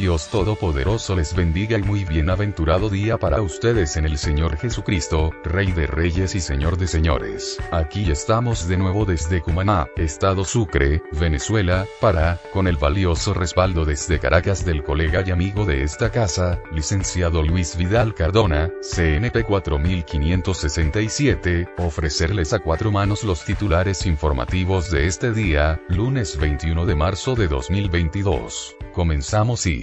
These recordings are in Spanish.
Dios Todopoderoso les bendiga y muy bienaventurado día para ustedes en el Señor Jesucristo, Rey de Reyes y Señor de Señores. Aquí estamos de nuevo desde Cumaná, Estado Sucre, Venezuela, para, con el valioso respaldo desde Caracas del colega y amigo de esta casa, licenciado Luis Vidal Cardona, CNP 4567, ofrecerles a cuatro manos los titulares informativos de este día, lunes 21 de marzo de 2022. Comenzamos y...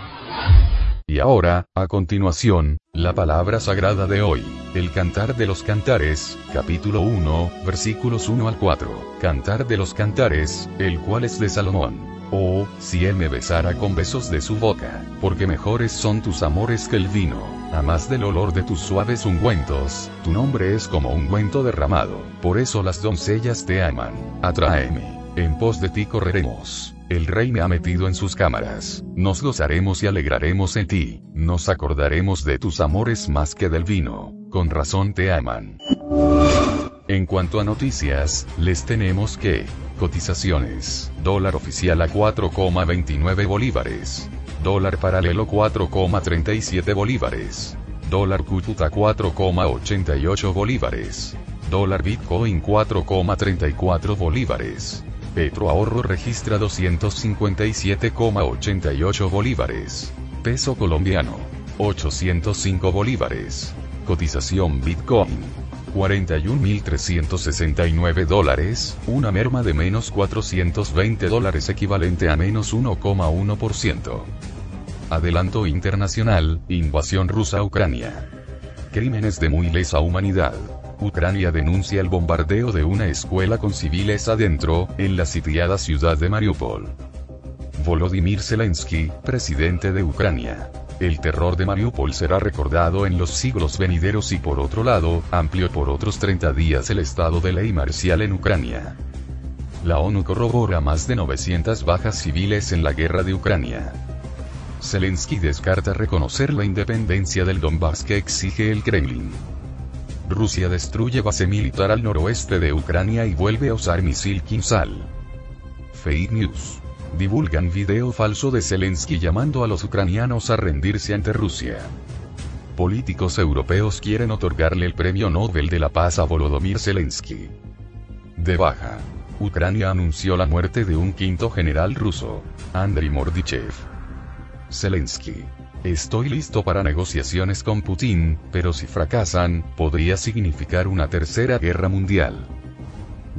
Y ahora, a continuación, la palabra sagrada de hoy, el Cantar de los Cantares, capítulo 1, versículos 1 al 4. Cantar de los Cantares, el cual es de Salomón. Oh, si él me besara con besos de su boca, porque mejores son tus amores que el vino, a más del olor de tus suaves ungüentos, tu nombre es como ungüento derramado, por eso las doncellas te aman, atráeme, en pos de ti correremos. El rey me ha metido en sus cámaras. Nos gozaremos y alegraremos en ti. Nos acordaremos de tus amores más que del vino. Con razón te aman. En cuanto a noticias, les tenemos que, cotizaciones, dólar oficial a 4,29 bolívares, dólar paralelo 4,37 bolívares, dólar Cúcuta 4,88 bolívares, dólar Bitcoin 4,34 bolívares, Petro Ahorro registra 257,88 bolívares. Peso colombiano. 805 bolívares. Cotización Bitcoin. 41.369 dólares, una merma de menos 420 dólares equivalente a menos 1,1%. Adelanto internacional, invasión rusa a Ucrania. Crímenes de muy lesa humanidad. Ucrania denuncia el bombardeo de una escuela con civiles adentro, en la sitiada ciudad de Mariupol. Volodymyr Zelensky, presidente de Ucrania. El terror de Mariupol será recordado en los siglos venideros y por otro lado, amplió por otros 30 días el estado de ley marcial en Ucrania. La ONU corrobora más de 900 bajas civiles en la guerra de Ucrania. Zelensky descarta reconocer la independencia del Donbass que exige el Kremlin. Rusia destruye base militar al noroeste de Ucrania y vuelve a usar misil Kinsal. Fake News. Divulgan video falso de Zelensky llamando a los ucranianos a rendirse ante Rusia. Políticos europeos quieren otorgarle el Premio Nobel de la Paz a Volodymyr Zelensky. De baja. Ucrania anunció la muerte de un quinto general ruso, Andriy Mordichev. Zelensky. Estoy listo para negociaciones con Putin, pero si fracasan, podría significar una tercera guerra mundial.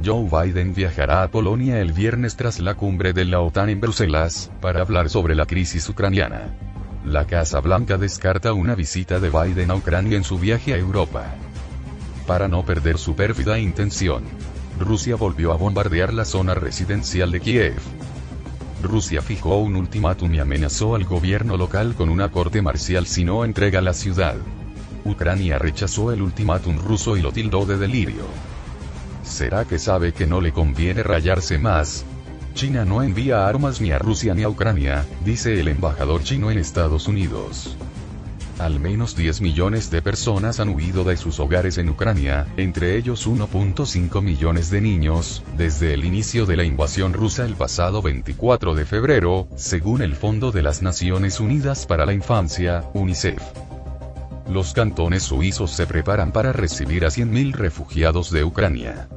Joe Biden viajará a Polonia el viernes tras la cumbre de la OTAN en Bruselas, para hablar sobre la crisis ucraniana. La Casa Blanca descarta una visita de Biden a Ucrania en su viaje a Europa. Para no perder su pérfida intención, Rusia volvió a bombardear la zona residencial de Kiev. Rusia fijó un ultimátum y amenazó al gobierno local con una corte marcial si no entrega la ciudad. Ucrania rechazó el ultimátum ruso y lo tildó de delirio. ¿Será que sabe que no le conviene rayarse más? China no envía armas ni a Rusia ni a Ucrania, dice el embajador chino en Estados Unidos. Al menos 10 millones de personas han huido de sus hogares en Ucrania, entre ellos 1.5 millones de niños, desde el inicio de la invasión rusa el pasado 24 de febrero, según el Fondo de las Naciones Unidas para la Infancia, UNICEF. Los cantones suizos se preparan para recibir a 100.000 refugiados de Ucrania.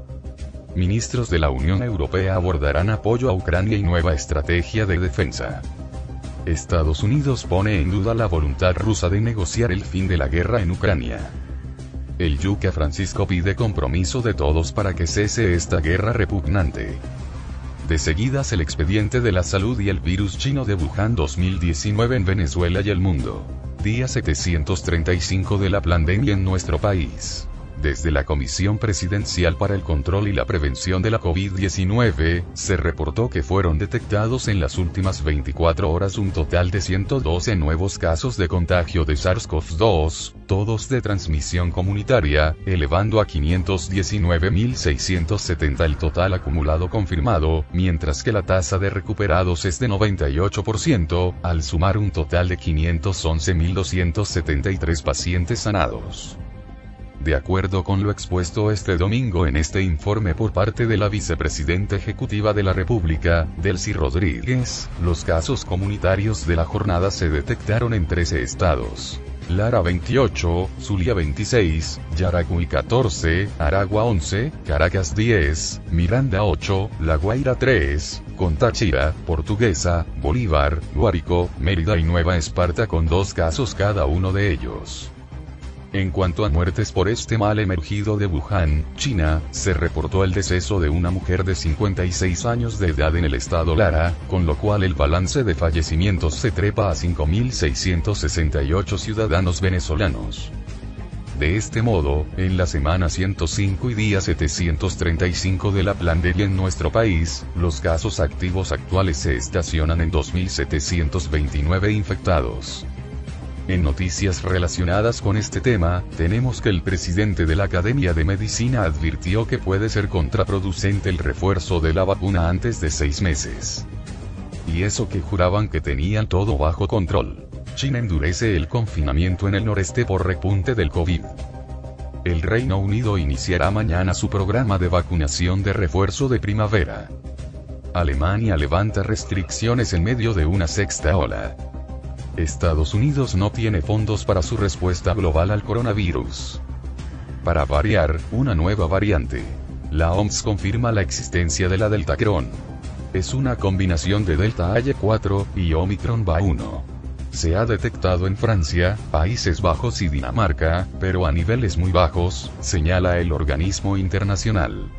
Ministros de la Unión Europea abordarán apoyo a Ucrania y nueva estrategia de defensa. Estados Unidos pone en duda la voluntad rusa de negociar el fin de la guerra en Ucrania. El Yuca Francisco pide compromiso de todos para que cese esta guerra repugnante. De seguidas el expediente de la salud y el virus chino de Wuhan 2019 en Venezuela y el mundo. Día 735 de la pandemia en nuestro país. Desde la Comisión Presidencial para el Control y la Prevención de la COVID-19, se reportó que fueron detectados en las últimas 24 horas un total de 112 nuevos casos de contagio de SARS-CoV-2, todos de transmisión comunitaria, elevando a 519.670 el total acumulado confirmado, mientras que la tasa de recuperados es de 98%, al sumar un total de 511.273 pacientes sanados. De acuerdo con lo expuesto este domingo en este informe por parte de la vicepresidenta ejecutiva de la República, Delcy Rodríguez, los casos comunitarios de la jornada se detectaron en 13 estados. Lara 28, Zulia 26, Yaracuy 14, Aragua 11, Caracas 10, Miranda 8, La Guaira 3, Contáchira, Portuguesa, Bolívar, Guárico, Mérida y Nueva Esparta con dos casos cada uno de ellos. En cuanto a muertes por este mal emergido de Wuhan, China, se reportó el deceso de una mujer de 56 años de edad en el estado Lara, con lo cual el balance de fallecimientos se trepa a 5.668 ciudadanos venezolanos. De este modo, en la semana 105 y día 735 de la pandemia en nuestro país, los casos activos actuales se estacionan en 2.729 infectados. En noticias relacionadas con este tema, tenemos que el presidente de la Academia de Medicina advirtió que puede ser contraproducente el refuerzo de la vacuna antes de seis meses. Y eso que juraban que tenían todo bajo control. China endurece el confinamiento en el noreste por repunte del COVID. El Reino Unido iniciará mañana su programa de vacunación de refuerzo de primavera. Alemania levanta restricciones en medio de una sexta ola. Estados Unidos no tiene fondos para su respuesta global al coronavirus. Para variar, una nueva variante. La OMS confirma la existencia de la Delta Cron. Es una combinación de Delta AY4 y Omicron BA1. Se ha detectado en Francia, Países Bajos y Dinamarca, pero a niveles muy bajos, señala el organismo internacional.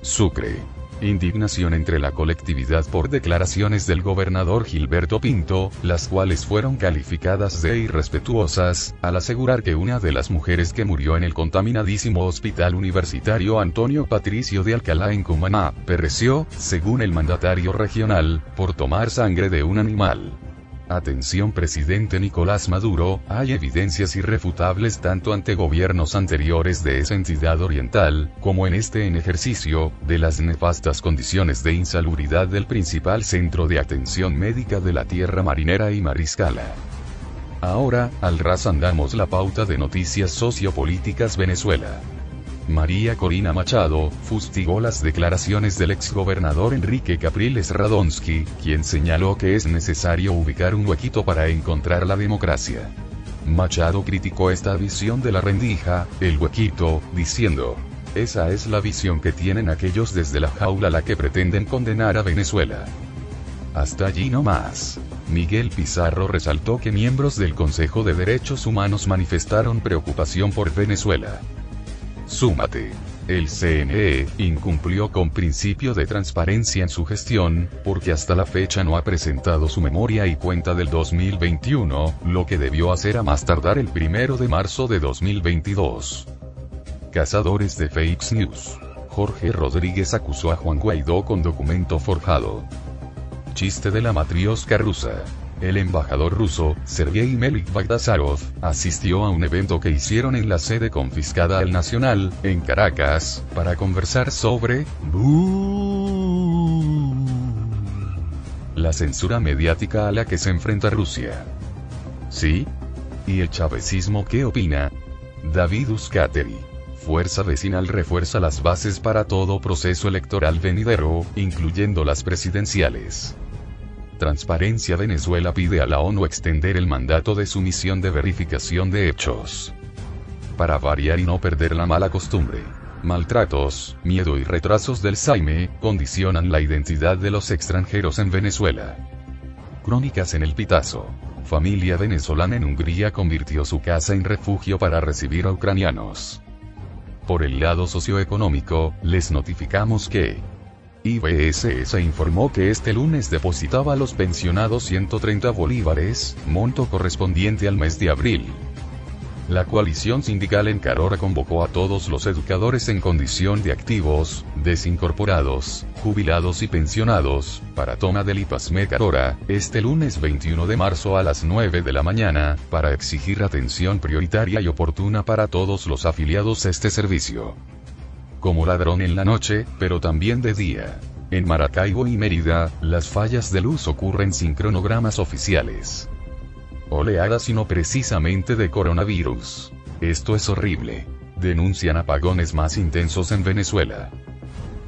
Sucre. Indignación entre la colectividad por declaraciones del gobernador Gilberto Pinto, las cuales fueron calificadas de irrespetuosas, al asegurar que una de las mujeres que murió en el contaminadísimo hospital universitario Antonio Patricio de Alcalá en Cumaná, pereció, según el mandatario regional, por tomar sangre de un animal. Atención presidente Nicolás Maduro, hay evidencias irrefutables tanto ante gobiernos anteriores de esa entidad oriental, como en este en ejercicio, de las nefastas condiciones de insalubridad del principal centro de atención médica de la tierra marinera y mariscala. Ahora, al ras andamos la pauta de noticias sociopolíticas Venezuela. María Corina Machado, fustigó las declaraciones del exgobernador Enrique Capriles Radonsky, quien señaló que es necesario ubicar un huequito para encontrar la democracia. Machado criticó esta visión de la rendija, el huequito, diciendo, esa es la visión que tienen aquellos desde la jaula la que pretenden condenar a Venezuela. Hasta allí no más. Miguel Pizarro resaltó que miembros del Consejo de Derechos Humanos manifestaron preocupación por Venezuela. Súmate. El CNE incumplió con principio de transparencia en su gestión, porque hasta la fecha no ha presentado su memoria y cuenta del 2021, lo que debió hacer a más tardar el primero de marzo de 2022. Cazadores de Fakes News. Jorge Rodríguez acusó a Juan Guaidó con documento forjado. Chiste de la matriosca rusa el embajador ruso, Sergei Melik Bagdasarov, asistió a un evento que hicieron en la sede confiscada al Nacional, en Caracas, para conversar sobre la censura mediática a la que se enfrenta Rusia. ¿Sí? ¿Y el chavecismo qué opina? David Uskateri. Fuerza Vecinal refuerza las bases para todo proceso electoral venidero, incluyendo las presidenciales. Transparencia Venezuela pide a la ONU extender el mandato de su misión de verificación de hechos. Para variar y no perder la mala costumbre. Maltratos, miedo y retrasos del Saime, condicionan la identidad de los extranjeros en Venezuela. Crónicas en el Pitazo. Familia venezolana en Hungría convirtió su casa en refugio para recibir a ucranianos. Por el lado socioeconómico, les notificamos que IBSS informó que este lunes depositaba a los pensionados 130 bolívares, monto correspondiente al mes de abril. La coalición sindical en Carora convocó a todos los educadores en condición de activos, desincorporados, jubilados y pensionados, para toma del IPASME Carora, este lunes 21 de marzo a las 9 de la mañana, para exigir atención prioritaria y oportuna para todos los afiliados a este servicio. Como ladrón en la noche, pero también de día. En Maracaibo y Mérida, las fallas de luz ocurren sin cronogramas oficiales oleada sino precisamente de coronavirus. Esto es horrible. Denuncian apagones más intensos en Venezuela.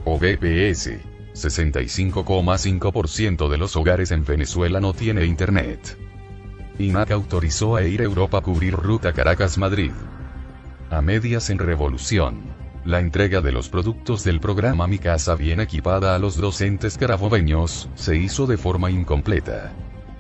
OBPS. 65,5% de los hogares en Venezuela no tiene internet. INAC autorizó a Air Europa cubrir ruta Caracas-Madrid. A medias en revolución. La entrega de los productos del programa Mi Casa bien equipada a los docentes carabobeños, se hizo de forma incompleta.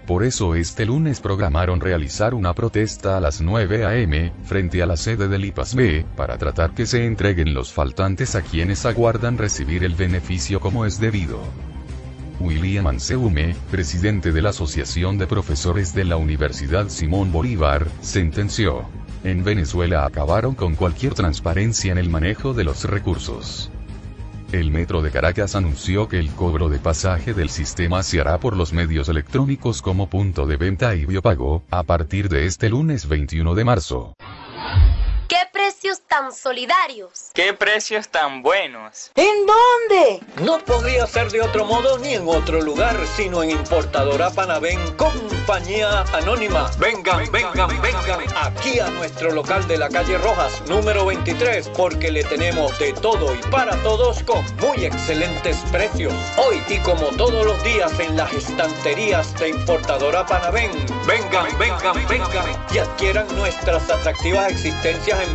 Por eso este lunes programaron realizar una protesta a las 9 a.m., frente a la sede del IPASB, para tratar que se entreguen los faltantes a quienes aguardan recibir el beneficio como es debido. William Anseume, presidente de la Asociación de Profesores de la Universidad Simón Bolívar, sentenció. En Venezuela acabaron con cualquier transparencia en el manejo de los recursos. El Metro de Caracas anunció que el cobro de pasaje del sistema se hará por los medios electrónicos como punto de venta y biopago, a partir de este lunes 21 de marzo. ¿Qué precios tan solidarios? ¿Qué precios tan buenos? ¿En dónde? No podría ser de otro modo ni en otro lugar, sino en Importadora Panavén, compañía anónima. Vengan, vengan, vengan aquí a nuestro local de la calle Rojas, número 23, porque le tenemos de todo y para todos con muy excelentes precios. Hoy y como todos los días en las estanterías de Importadora Panavén, vengan, vengan, vengan y adquieran nuestras atractivas existencias en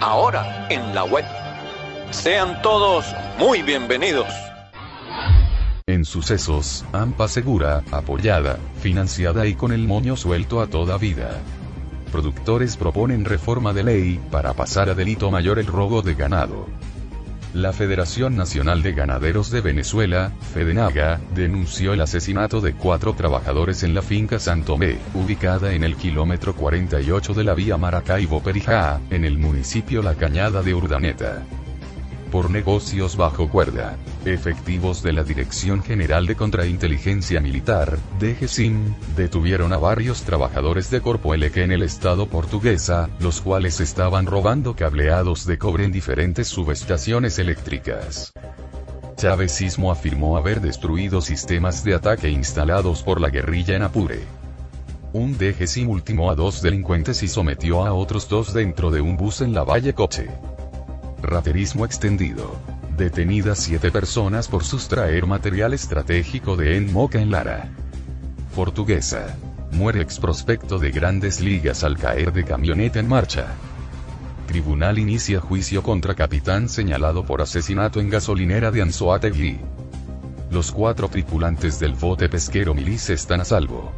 Ahora en la web. Sean todos muy bienvenidos. En sucesos, AMPA Segura, apoyada, financiada y con el moño suelto a toda vida. Productores proponen reforma de ley para pasar a delito mayor el robo de ganado. La Federación Nacional de Ganaderos de Venezuela, FEDENAGA, denunció el asesinato de cuatro trabajadores en la finca Santomé, ubicada en el kilómetro 48 de la vía Maracaibo-Perijá, en el municipio La Cañada de Urdaneta por negocios bajo cuerda. Efectivos de la Dirección General de Contrainteligencia Militar, DGSIM, detuvieron a varios trabajadores de Corpoelec en el estado portuguesa, los cuales estaban robando cableados de cobre en diferentes subestaciones eléctricas. Chavezismo afirmó haber destruido sistemas de ataque instalados por la guerrilla en Apure. Un DGSIM ultimó a dos delincuentes y sometió a otros dos dentro de un bus en la Valle Coche. Raterismo extendido. Detenidas siete personas por sustraer material estratégico de Enmoca en Lara. Portuguesa. Muere ex prospecto de grandes ligas al caer de camioneta en marcha. Tribunal inicia juicio contra capitán señalado por asesinato en gasolinera de Anzoátegui. Los cuatro tripulantes del bote pesquero Milice están a salvo.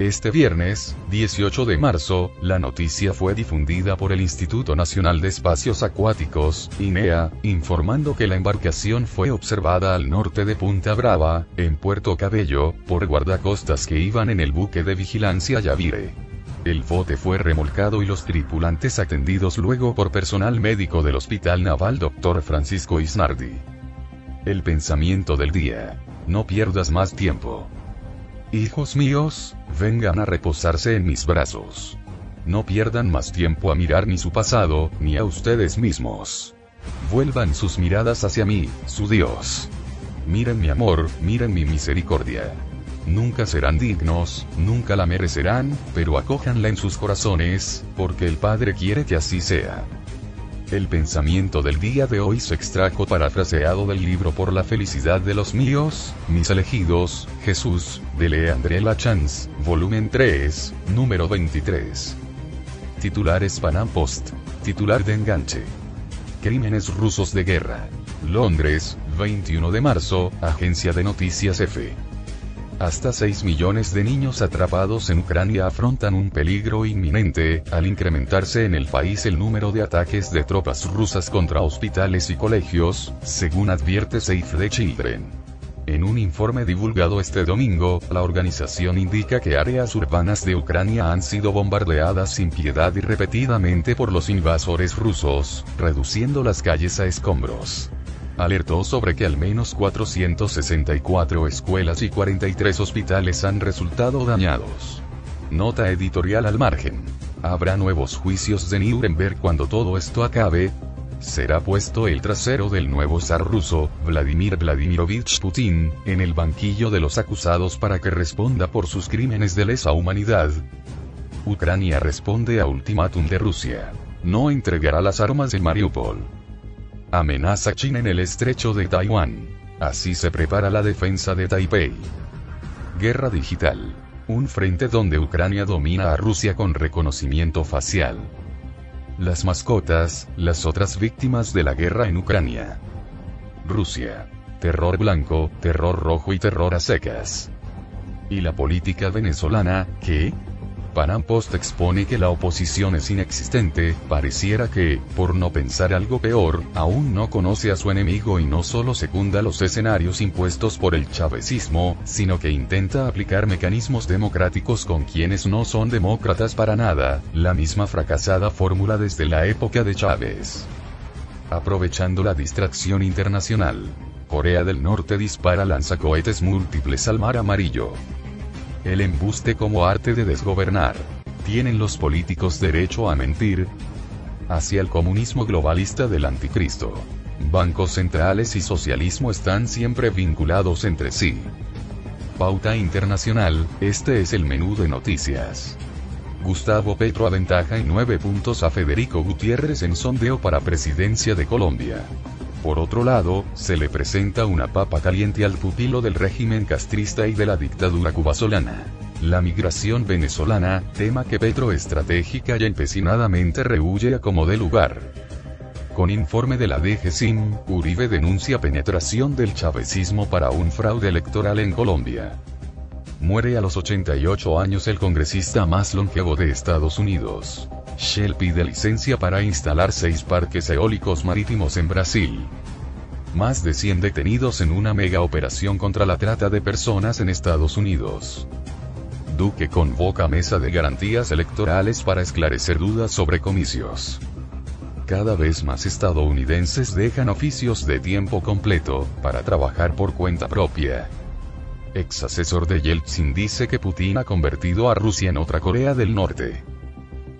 Este viernes, 18 de marzo, la noticia fue difundida por el Instituto Nacional de Espacios Acuáticos, INEA, informando que la embarcación fue observada al norte de Punta Brava, en Puerto Cabello, por guardacostas que iban en el buque de vigilancia Yavire. El bote fue remolcado y los tripulantes atendidos luego por personal médico del Hospital Naval Dr. Francisco Isnardi. El pensamiento del día. No pierdas más tiempo. Hijos míos, vengan a reposarse en mis brazos. No pierdan más tiempo a mirar ni su pasado, ni a ustedes mismos. Vuelvan sus miradas hacia mí, su Dios. Miren mi amor, miren mi misericordia. Nunca serán dignos, nunca la merecerán, pero acójanla en sus corazones, porque el Padre quiere que así sea. El pensamiento del día de hoy se extrajo parafraseado del libro Por la felicidad de los míos, mis elegidos, Jesús, de Leandre Lachance, volumen 3, número 23. Titulares Panam Post. Titular de enganche. Crímenes rusos de guerra. Londres, 21 de marzo, Agencia de Noticias F. Hasta 6 millones de niños atrapados en Ucrania afrontan un peligro inminente, al incrementarse en el país el número de ataques de tropas rusas contra hospitales y colegios, según advierte Save the Children. En un informe divulgado este domingo, la organización indica que áreas urbanas de Ucrania han sido bombardeadas sin piedad y repetidamente por los invasores rusos, reduciendo las calles a escombros alertó sobre que al menos 464 escuelas y 43 hospitales han resultado dañados. Nota editorial al margen. Habrá nuevos juicios de Nuremberg cuando todo esto acabe. Será puesto el trasero del nuevo zar ruso, Vladimir Vladimirovich Putin, en el banquillo de los acusados para que responda por sus crímenes de lesa humanidad. Ucrania responde a ultimátum de Rusia. No entregará las armas en Mariupol. Amenaza China en el estrecho de Taiwán. Así se prepara la defensa de Taipei. Guerra digital. Un frente donde Ucrania domina a Rusia con reconocimiento facial. Las mascotas, las otras víctimas de la guerra en Ucrania. Rusia. Terror blanco, terror rojo y terror a secas. ¿Y la política venezolana, qué? Panam Post expone que la oposición es inexistente, pareciera que, por no pensar algo peor, aún no conoce a su enemigo y no solo secunda los escenarios impuestos por el chavecismo, sino que intenta aplicar mecanismos democráticos con quienes no son demócratas para nada, la misma fracasada fórmula desde la época de Chávez. Aprovechando la distracción internacional, Corea del Norte dispara lanzacohetes múltiples al mar amarillo. El embuste como arte de desgobernar. ¿Tienen los políticos derecho a mentir? Hacia el comunismo globalista del anticristo. Bancos centrales y socialismo están siempre vinculados entre sí. Pauta Internacional, este es el menú de noticias. Gustavo Petro aventaja en 9 puntos a Federico Gutiérrez en sondeo para presidencia de Colombia. Por otro lado, se le presenta una papa caliente al pupilo del régimen castrista y de la dictadura cubasolana. La migración venezolana, tema que Petro estratégica y empecinadamente rehuye a como de lugar. Con informe de la DGSIM, Uribe denuncia penetración del chavecismo para un fraude electoral en Colombia. Muere a los 88 años el congresista más longevo de Estados Unidos. Shell pide licencia para instalar seis parques eólicos marítimos en Brasil. Más de 100 detenidos en una mega operación contra la trata de personas en Estados Unidos. Duque convoca mesa de garantías electorales para esclarecer dudas sobre comicios. Cada vez más estadounidenses dejan oficios de tiempo completo, para trabajar por cuenta propia. Ex asesor de Yeltsin dice que Putin ha convertido a Rusia en otra Corea del Norte.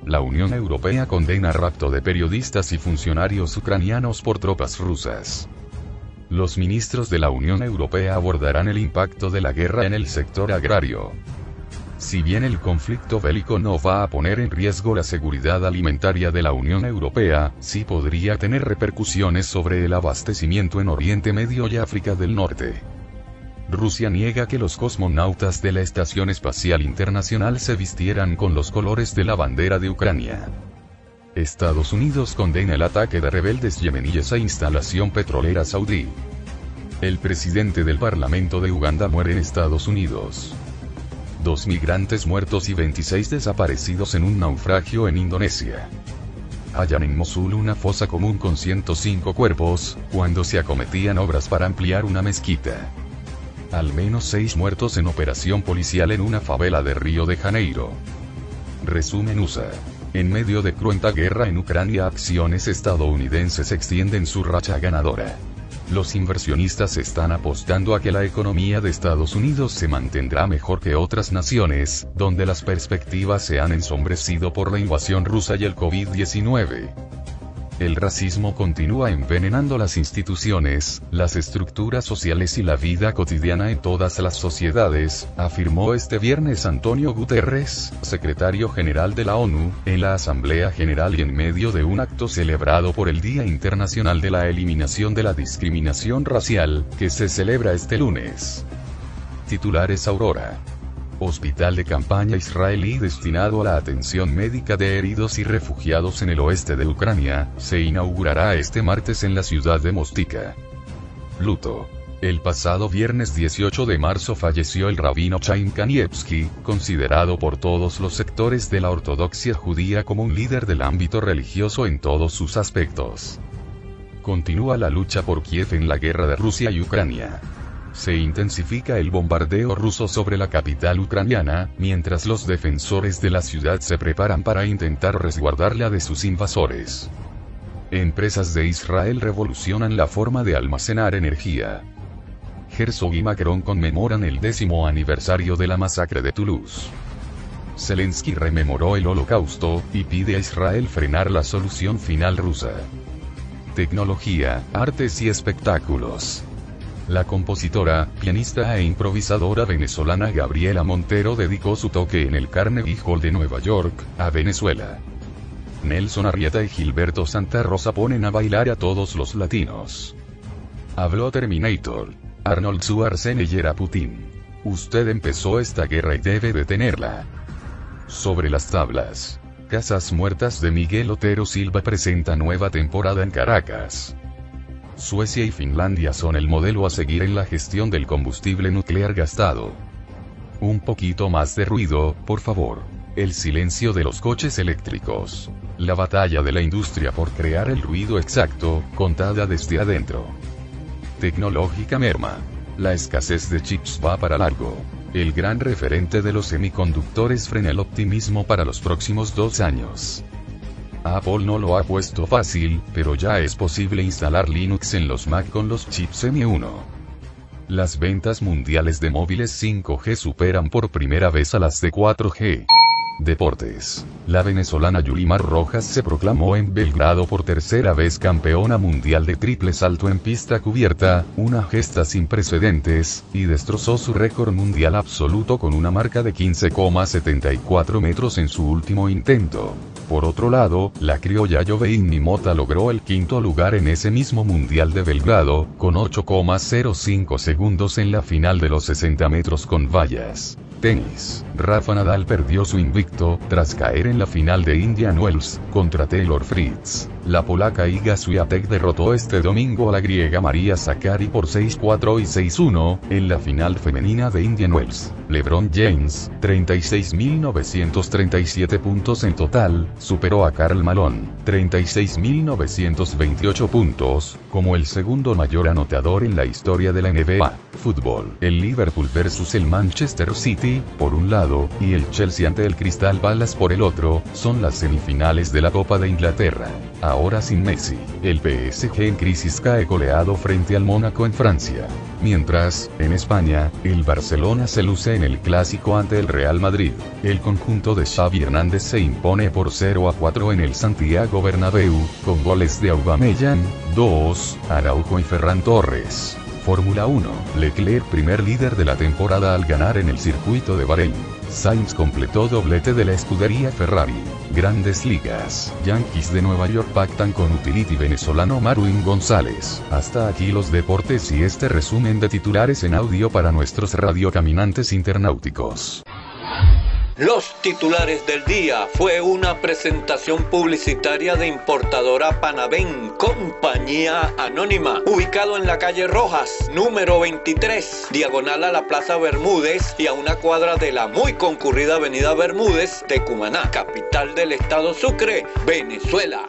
La Unión Europea condena rapto de periodistas y funcionarios ucranianos por tropas rusas. Los ministros de la Unión Europea abordarán el impacto de la guerra en el sector agrario. Si bien el conflicto bélico no va a poner en riesgo la seguridad alimentaria de la Unión Europea, sí podría tener repercusiones sobre el abastecimiento en Oriente Medio y África del Norte. Rusia niega que los cosmonautas de la Estación Espacial Internacional se vistieran con los colores de la bandera de Ucrania. Estados Unidos condena el ataque de rebeldes yemeníes a instalación petrolera saudí. El presidente del Parlamento de Uganda muere en Estados Unidos. Dos migrantes muertos y 26 desaparecidos en un naufragio en Indonesia. Hallan en Mosul una fosa común con 105 cuerpos, cuando se acometían obras para ampliar una mezquita. Al menos seis muertos en operación policial en una favela de Río de Janeiro. Resumen USA. En medio de cruenta guerra en Ucrania, acciones estadounidenses extienden su racha ganadora. Los inversionistas están apostando a que la economía de Estados Unidos se mantendrá mejor que otras naciones, donde las perspectivas se han ensombrecido por la invasión rusa y el COVID-19. El racismo continúa envenenando las instituciones, las estructuras sociales y la vida cotidiana en todas las sociedades, afirmó este viernes Antonio Guterres, secretario general de la ONU, en la Asamblea General y en medio de un acto celebrado por el Día Internacional de la Eliminación de la Discriminación Racial, que se celebra este lunes. Titulares Aurora. Hospital de campaña israelí destinado a la atención médica de heridos y refugiados en el oeste de Ucrania, se inaugurará este martes en la ciudad de Mostica. Luto. El pasado viernes 18 de marzo falleció el rabino Chaim Kanievsky, considerado por todos los sectores de la ortodoxia judía como un líder del ámbito religioso en todos sus aspectos. Continúa la lucha por Kiev en la guerra de Rusia y Ucrania. Se intensifica el bombardeo ruso sobre la capital ucraniana, mientras los defensores de la ciudad se preparan para intentar resguardarla de sus invasores. Empresas de Israel revolucionan la forma de almacenar energía. Herzog y Macron conmemoran el décimo aniversario de la masacre de Toulouse. Zelensky rememoró el holocausto, y pide a Israel frenar la solución final rusa. Tecnología, artes y espectáculos. La compositora, pianista e improvisadora venezolana Gabriela Montero dedicó su toque en el Carnegie Hall de Nueva York, a Venezuela. Nelson Arrieta y Gilberto Santa Rosa ponen a bailar a todos los latinos. Habló Terminator. Arnold Schwarzenegger a Putin. Usted empezó esta guerra y debe detenerla. Sobre las tablas. Casas Muertas de Miguel Otero Silva presenta nueva temporada en Caracas. Suecia y Finlandia son el modelo a seguir en la gestión del combustible nuclear gastado. Un poquito más de ruido, por favor. El silencio de los coches eléctricos. La batalla de la industria por crear el ruido exacto, contada desde adentro. Tecnológica merma. La escasez de chips va para largo. El gran referente de los semiconductores frena el optimismo para los próximos dos años. Apple no lo ha puesto fácil, pero ya es posible instalar Linux en los Mac con los chips M1. Las ventas mundiales de móviles 5G superan por primera vez a las de 4G. Deportes. La venezolana Yulimar Rojas se proclamó en Belgrado por tercera vez campeona mundial de triple salto en pista cubierta, una gesta sin precedentes, y destrozó su récord mundial absoluto con una marca de 15,74 metros en su último intento. Por otro lado, la criolla Joveini Mota logró el quinto lugar en ese mismo Mundial de Belgrado, con 8,05 segundos en la final de los 60 metros con vallas. Tenis. Rafa Nadal perdió su invicto, tras caer en la final de Indian Wells, contra Taylor Fritz. La polaca Iga Swiatek derrotó este domingo a la griega María Sakkari por 6-4 y 6-1, en la final femenina de Indian Wells. LeBron James, 36.937 puntos en total, superó a Karl Malone, 36.928 puntos, como el segundo mayor anotador en la historia de la NBA. Fútbol. El Liverpool versus el Manchester City, por un lado, y el Chelsea ante el Crystal Palace por el otro, son las semifinales de la Copa de Inglaterra. Ahora sin Messi, el PSG en crisis cae goleado frente al Mónaco en Francia. Mientras, en España, el Barcelona se luce en el clásico ante el Real Madrid. El conjunto de Xavi Hernández se impone por 0 a 4 en el Santiago Bernabéu, con goles de Aubameyang, 2, Araujo y Ferran Torres. Fórmula 1. Leclerc primer líder de la temporada al ganar en el circuito de Bahrein. Sainz completó doblete de la escudería Ferrari. Grandes ligas. Yankees de Nueva York pactan con utility venezolano Marwin González. Hasta aquí los deportes y este resumen de titulares en audio para nuestros radiocaminantes internauticos. Los titulares del día fue una presentación publicitaria de importadora Panavén, compañía anónima, ubicado en la calle Rojas, número 23, diagonal a la Plaza Bermúdez y a una cuadra de la muy concurrida Avenida Bermúdez de Cumaná, capital del estado Sucre, Venezuela.